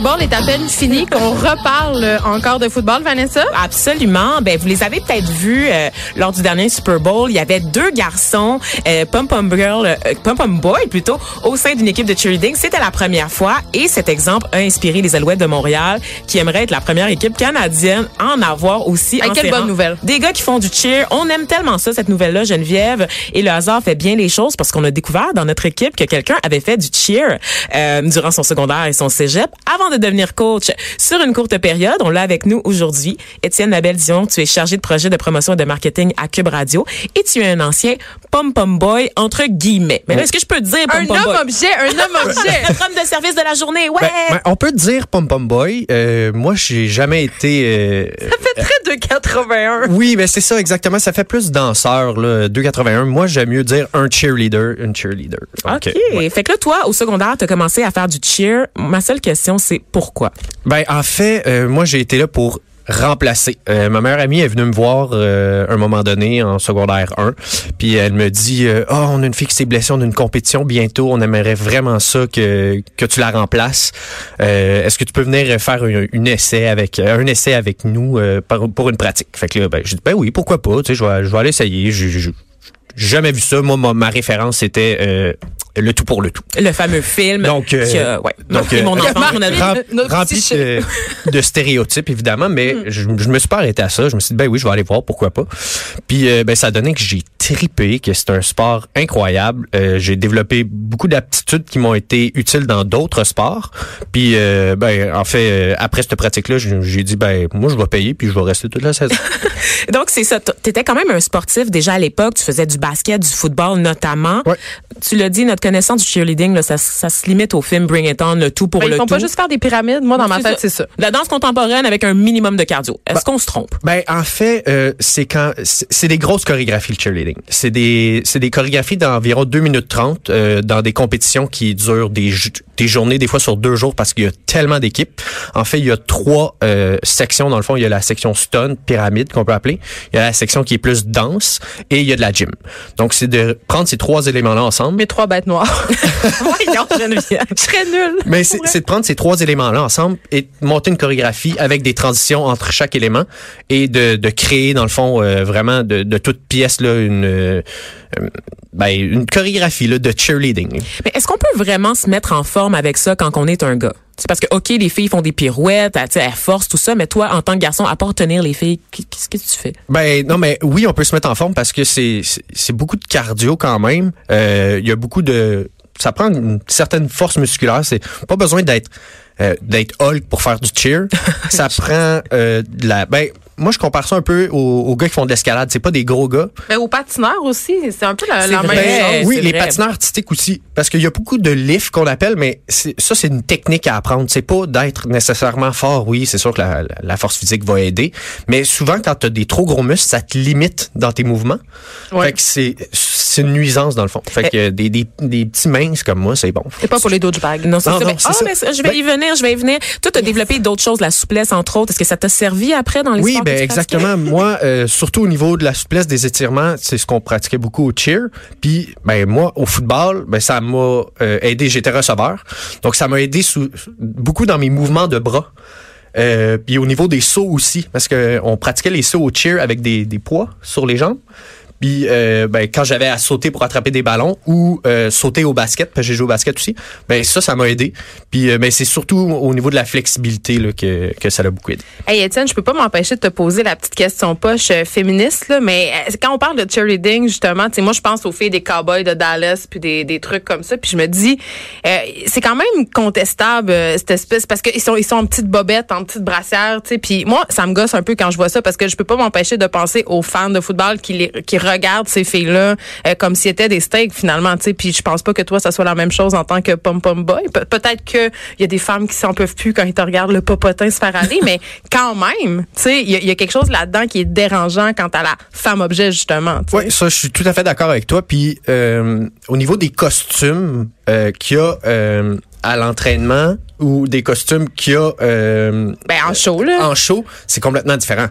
Bowl est à peine fini qu'on reparle encore de football, Vanessa? Absolument. Ben vous les avez peut-être vus euh, lors du dernier Super Bowl. Il y avait deux garçons, euh, pom pom girl, euh, pom pom boy plutôt, au sein d'une équipe de cheerleading. C'était la première fois et cet exemple a inspiré les Alouettes de Montréal, qui aimeraient être la première équipe canadienne à en avoir aussi. En quelle bonne nouvelle. Des gars qui font du cheer. On aime tellement ça cette nouvelle-là, Geneviève. Et le hasard fait bien les choses parce qu'on a découvert dans notre équipe que quelqu'un avait fait du cheer euh, durant son secondaire et son cégep avant de devenir coach sur une courte période. On l'a avec nous aujourd'hui. Étienne Labelle Dion, tu es chargé de projet de promotion et de marketing à Cube Radio et tu es un ancien pom-pom boy entre guillemets. Mais là, est-ce que je peux te dire Un pom-pom boy? homme objet, un homme objet. Notre homme de service de la journée, ouais! Ben, ben, on peut dire pom pom boy. Euh, moi, j'ai jamais été. euh, Ça fait très de 81. oui, mais c'est ça exactement. Ça fait plus danseur là. 281. Moi, j'aime mieux dire un cheerleader, une cheerleader. OK. ouais. Fait que là, toi, au secondaire, tu as commencé à faire du cheer. Ma seule question, c'est pourquoi? Ben, en fait, euh, moi, j'ai été là pour remplacer. Euh, ma meilleure amie est venue me voir euh, un moment donné en secondaire 1, puis elle me dit euh, "Ah, on a une fille qui s'est blessée, on a une compétition bientôt, on aimerait vraiment ça que que tu la remplaces. Euh, est-ce que tu peux venir faire un, une essai avec un essai avec nous euh, pour, pour une pratique? Fait que là ben j'ai dit ben oui, pourquoi pas, tu sais je vais je aller essayer. J'ai- j'ai jamais vu ça. Moi, ma, ma référence, c'était euh, le tout pour le tout. Le fameux film. Donc, euh, qui a, ouais, donc, marqué euh, mon. Rem- Notre rempli de, de stéréotypes, évidemment, mais Mm. je, je me suis pas arrêté à ça. Je me suis dit, ben oui, je vais aller voir, pourquoi pas. Puis, euh, ben, ça a donné que j'ai tripé, que c'est un sport incroyable. Euh, j'ai développé beaucoup d'aptitudes qui m'ont été utiles dans d'autres sports. Puis, euh, ben, en fait, euh, après cette pratique-là, j'ai j'ai dit, ben, moi, je vais payer, puis je vais rester toute la saison. Donc, c'est ça. Tu étais quand même un sportif déjà à l'époque. Tu faisais du basket, du football notamment. Ouais. Tu l'as dit, notre connaissance du cheerleading, là, ça, ça se limite au film Bring It On, le tout pour Ben, le ils font tout. pas juste faire des pyramides. Moi, dans ma tête, c'est ça. La danse contemporaine avec un minimum de cardio. Est-ce qu'on se trompe? Ben en fait, euh, c'est quand c'est des grosses chorégraphies le cheerleading. C'est des c'est des chorégraphies d'environ 2 minutes 30 euh, dans des compétitions qui durent des des journées des fois sur deux jours parce qu'il y a tellement d'équipes. En fait, il y a trois euh, sections dans le fond, il y a la section stun, pyramide qu'on peut appeler, il y a la section qui est plus danse et il y a de la gym. Donc c'est de prendre ces trois éléments là ensemble Mes trois bêtes noires. Voyons, Geneviève. Je serais nulle. Mais c'est c'est de prendre ces trois éléments-là ensemble et de monter une chorégraphie avec des transitions entre chaque élément et de, de créer, dans le fond, euh, vraiment de, de toute pièce là, une, euh, ben, une chorégraphie là, de cheerleading. Mais est-ce qu'on peut vraiment se mettre en forme avec ça quand on est un gars? C'est parce que, OK, les filles font des pirouettes, elles, tu sais, elles forcent tout ça, mais toi, en tant que garçon, à part tenir les filles, qu'est-ce que tu fais? Ben non, mais oui, on peut se mettre en forme parce que c'est c'est- c'est beaucoup de cardio quand même. Euh, Il y a beaucoup de ça prend une certaine force musculaire. C'est pas besoin d'être euh, d'être Hulk pour faire du cheer. ça prend euh, de la. Ben moi je compare ça un peu aux, aux gars qui font de l'escalade. C'est pas des gros gars. Mais aux patineurs aussi, c'est un peu la, la même chose. Oui, les vrai. patineurs artistiques aussi. Parce qu'il y a beaucoup de lifts qu'on appelle, mais ça, c'est une technique à apprendre. C'est pas d'être nécessairement fort. Oui, c'est sûr que la, la- la force physique va aider. Mais souvent, quand tu as des trop gros muscles, ça te limite dans tes mouvements. Ouais. Fait que c'est c'est une nuisance, dans le fond. Fait que des, des, des petits minces comme moi, c'est bon. C'est pas pour les douchebags. Non, c'est Non, ça. non, Mais- c'est ah, ça. mais ça, je vais Ben- y venir, je vais y venir. Toi, tu as développé d'autres choses, la souplesse, entre autres. Est-ce que ça t'a servi après dans les Oui, ben exactement. moi, euh, surtout au niveau de la souplesse des étirements, c'est ce qu'on pratiquait beaucoup au cheer. Puis, ben moi, au football, ben ça m'a euh, aidé. J'étais receveur, donc ça m'a aidé sous, beaucoup dans mes mouvements de bras. Euh, puis au niveau des sauts aussi, parce que on pratiquait les sauts au cheer avec des, des poids sur les jambes. Puis euh, ben, quand j'avais à sauter pour attraper des ballons ou euh, sauter au basket, parce que j'ai joué au basket aussi, ben ça, ça m'a aidé. Puis euh, ben, c'est surtout au niveau de la flexibilité là, que, que ça l'a beaucoup aidé. Hey Étienne, je peux pas m'empêcher de te poser la petite question poche euh, féministe, là, mais quand on parle de cheerleading, justement, moi, je pense aux filles des cowboys de Dallas, puis des, des trucs comme ça, puis je me dis, c'est quand même contestable, cette espèce, parce qu'ils sont, ils sont en petites bobettes, en petites brassières, tu sais, puis moi, ça me gosse un peu quand je vois ça, parce que je peux pas m'empêcher de penser aux fans de football qui, les, qui regardent ces filles-là euh, comme si étaient des steaks finalement, tu sais. Puis je pense pas que toi, ça soit la même chose en tant que pom-pom boy. Pe- Peut-être que il y a des femmes qui s'en peuvent plus quand ils te regardent le popotin se faire aller, mais quand même, tu sais, il y, a- il y a quelque chose là-dedans qui est dérangeant quant à la femme objet justement. Oui, ça, je suis tout à fait d'accord avec toi. Puis, euh, au niveau des costumes euh, qu'il y a à l'entraînement ou des costumes qu'il y a euh, Ben en show là. en show, c'est complètement différent.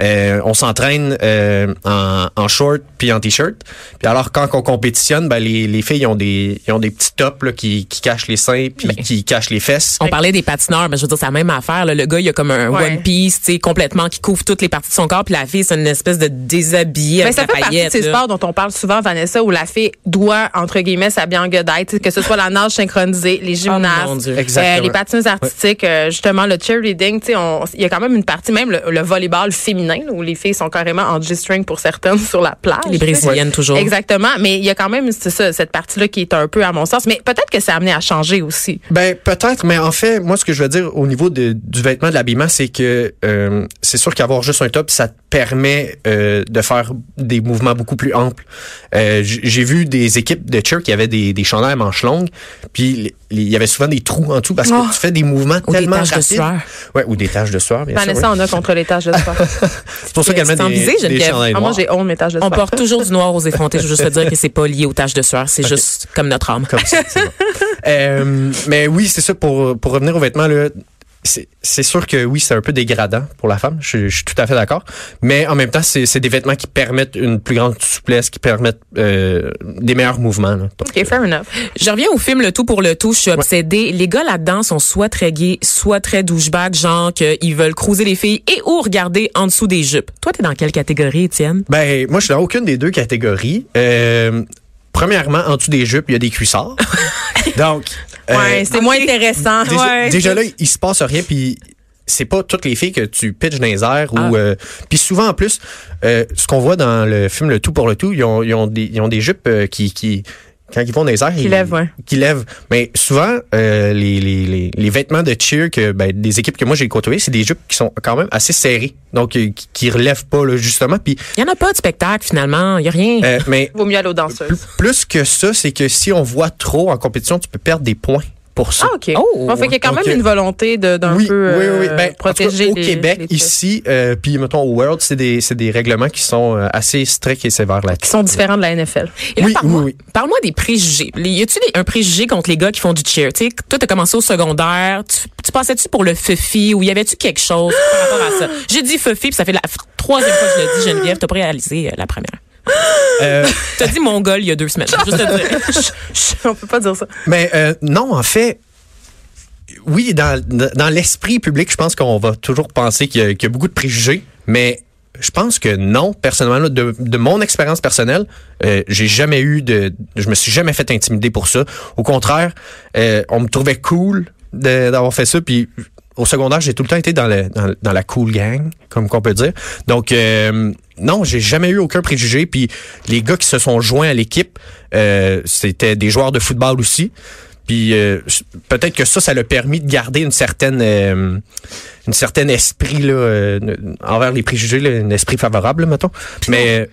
Euh, on s'entraîne euh, en, en short puis en t-shirt. Puis alors quand on compétitionne, ben les, les filles ont des ils ont des petits tops là, qui, qui cachent les seins puis qui cachent les fesses. On parlait des patineurs, mais je veux dire, c'est la même affaire. là. Le gars, il a comme un Ouais. one piece, tu sais, complètement, qui couvre toutes les parties de son corps, puis la fille, c'est une espèce de déshabillé Ben, ça la fait partie de ces là. sports dont on parle souvent, Vanessa, où la fille doit, entre guillemets, s'habiller en que ce soit la nage synchronisée, les Oh, mon Dieu. Exactement. Les patineuses artistiques, euh, justement, le cheerleading, tu sais, on- il y a quand même une partie, même le, le volleyball féminin, là, où les filles sont carrément en G-string pour certaines sur la plage. Les brésiliennes, toujours. Exactement, mais il y a quand même, c'est ça, cette partie-là qui est un peu, à mon sens, mais peut-être que c'est amené à changer aussi. Ben peut-être, mais en fait, moi ce que je veux dire au niveau de- du vêtement de l'habillement, c'est que euh, c'est sûr qu'avoir juste un top, ça te permet euh, de faire des mouvements beaucoup plus amples. J'ai vu des équipes de cheer qui avaient des, des chandails à manches longues, puis il y avait souvent des trous en dessous parce que Oh. tu fais des mouvements Ou des tellement taches de rapides. sueur. Ouais, ou des taches de sueur, bien sûr. Vanessa oui. en a contre les tâches de sport. C'est pour ça qu'elle met des, disais, des chandails Ah, moi, noirs. j'ai honte de mes tâches de On sport. porte toujours du noir aux effrontés. Je veux juste te dire que c'est pas lié aux taches de sueur. C'est juste comme notre âme. comme ça. bon. Euh, mais oui, c'est ça. Pour, pour revenir aux vêtements, là, c'est sûr que oui, c'est un peu dégradant pour la femme. Je, je suis tout à fait d'accord. Mais en même temps, c'est des vêtements qui permettent une plus grande souplesse, qui permettent euh, des meilleurs mouvements. là. Donc, OK, fair enough. Je reviens au film Le Tout pour le Tout. Je suis obsédée. Les gars là-dedans sont soit très gays, soit très douchebag, genre qu'ils veulent cruiser les filles et ou regarder en dessous des jupes. Toi, t'es dans quelle catégorie, Étienne? Ben, moi, je suis dans aucune des deux catégories. Euh, premièrement, en dessous des jupes, il y a des cuissards. Donc, Ouais, c'est moins intéressant. Déjà, Ouais. déjà là, il se passe rien, puis c'est pas toutes les filles que tu pitches dans les airs Ah. ou euh, puis souvent en plus euh, ce qu'on voit dans le film le tout pour le tout ils ont, ils ont des ils ont des jupes euh, qui qui quand ils vont dans les airs, ils, lèvent, ouais. qui lèvent. Mais souvent, euh, les, les, les, les vêtements de cheer que ben, des équipes que moi j'ai côtoyées, c'est des jupes qui sont quand même assez serrées, donc euh, qui, qui relèvent pas là, justement. Puis, Il y en a pas de spectacle, finalement. Il y a rien. euh, mais Vaut mieux aller aux danseuses. plus, plus que ça, c'est que si on voit trop en compétition, tu peux perdre des points pour ça. Ah, OK. Oh. Bon, fait qu'il y a quand même une volonté de- d'un oui, peu oui, oui, oui. euh, Ben, en tout cas, protéger au les- Québec, les ici, euh, puis mettons au World, c'est des, des règlements qui sont euh, assez stricts et sévères qui là-dessus. sont différents de la NFL. Et là, oui, parle-moi, oui, oui. parle-moi des préjugés. Y a-tu un préjugé contre les gars qui font du cheer? Tu sais, toi, t'as commencé au secondaire. Tu, tu passais-tu pour le fufi ou y avait-tu quelque chose par rapport à ça? J'ai dit fufi, puis ça fait la troisième fois que je le dis, Geneviève. T'as pas réalisé euh, la première. Euh, T'as dit mongol il y a deux semaines. Juste te dire. On peut pas dire ça. mais euh, non, en fait, oui, dans, dans l'esprit public, je pense qu'on va toujours penser qu'il y, a- qu'il y a beaucoup de préjugés, mais je pense que non, personnellement, de, de mon expérience personnelle, euh, j'ai jamais eu de, je me suis jamais fait intimider pour ça. Au contraire, euh, on me trouvait cool d'avoir fait ça, puis au secondaire, j'ai tout le temps été dans, le, dans, dans la cool gang, comme qu'on peut dire. Donc, euh, non, j'ai jamais eu aucun préjugé. Puis les gars qui se sont joints à l'équipe, euh, c'était des joueurs de football aussi. Puis euh, peut-être que ça, ça l'a permis de garder une certaine, euh, une certaine esprit là, euh, envers les préjugés, là, un esprit favorable, là, mettons. Mais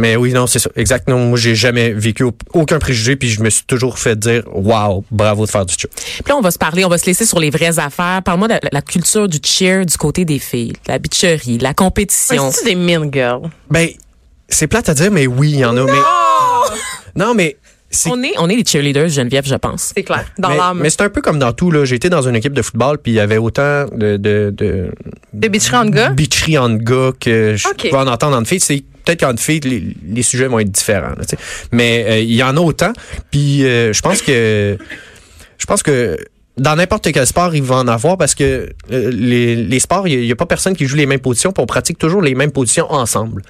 mais oui, non, c'est ça. Exactement. Moi, j'ai jamais vécu au- aucun préjugé, puis je me suis toujours fait dire, waouh, bravo de faire du cheer. Puis là, on va se parler, on va se laisser sur les vraies affaires. Parle-moi de la, la culture du cheer du côté des filles, de la bitcherie, de la compétition. C'est des mean girls? Ben, c'est plate à dire, mais oui, il y en a. Mais non, mais c'est On est, on est les cheerleaders, Geneviève, je pense. C'est clair. Dans l'âme. mais c'est un peu comme dans tout là. J'ai été dans une équipe de football, puis il y avait autant de de bitcheries entre gars? bitcheries entre gars que je Ok. peux en entendre entre filles. C'est peut-être qu'entre filles, les, les sujets vont être différents. là, mais euh, il y en a autant. Puis euh, je pense que je pense que dans n'importe quel sport, il va en avoir parce que euh, les, les sports, il n'y a, pas personne qui joue les mêmes positions, puis on pratique toujours les mêmes positions ensemble.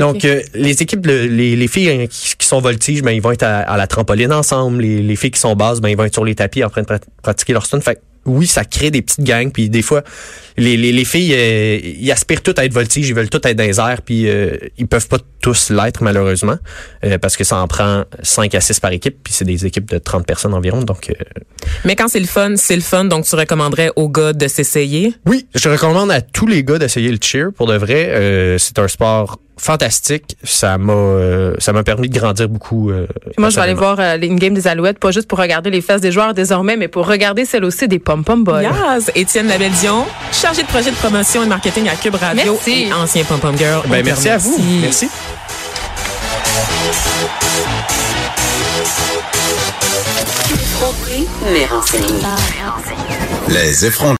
Donc, euh, les équipes, le- les, les filles hein, qui, qui sont voltiges, ben, ils vont être à, à la trampoline ensemble. Les, les filles qui sont basses, ben, ils vont être sur les tapis en train de prat- pratiquer leur stun. Fait oui, ça crée des petites gangs. Puis des fois, les, les, les filles, euh, ils aspirent toutes à être voltiges, ils veulent toutes être dans les airs. Puis euh, ils peuvent pas tous l'être, malheureusement, euh, parce que ça en prend 5 à 6 par équipe. Puis c'est des équipes de 30 personnes environ. Donc, euh, Mais quand c'est le fun, c'est le fun. Donc, tu recommanderais aux gars de s'essayer? Oui, je recommande à tous les gars d'essayer le cheer. Pour de vrai, euh, c'est un sport fantastique. Ça m'a euh, ça m'a permis de grandir beaucoup. euh, Moi, je vais aller voir euh, une game des Alouettes, pas juste pour regarder les fesses des joueurs désormais, mais pour regarder celle aussi des pom-pom boys. Yes. Étienne Labelle-Dion, chargé de projet de promotion et de marketing à Cube Radio Merci. et ancien pom-pom girl. Ben, merci à vous. Merci. Les effrontés.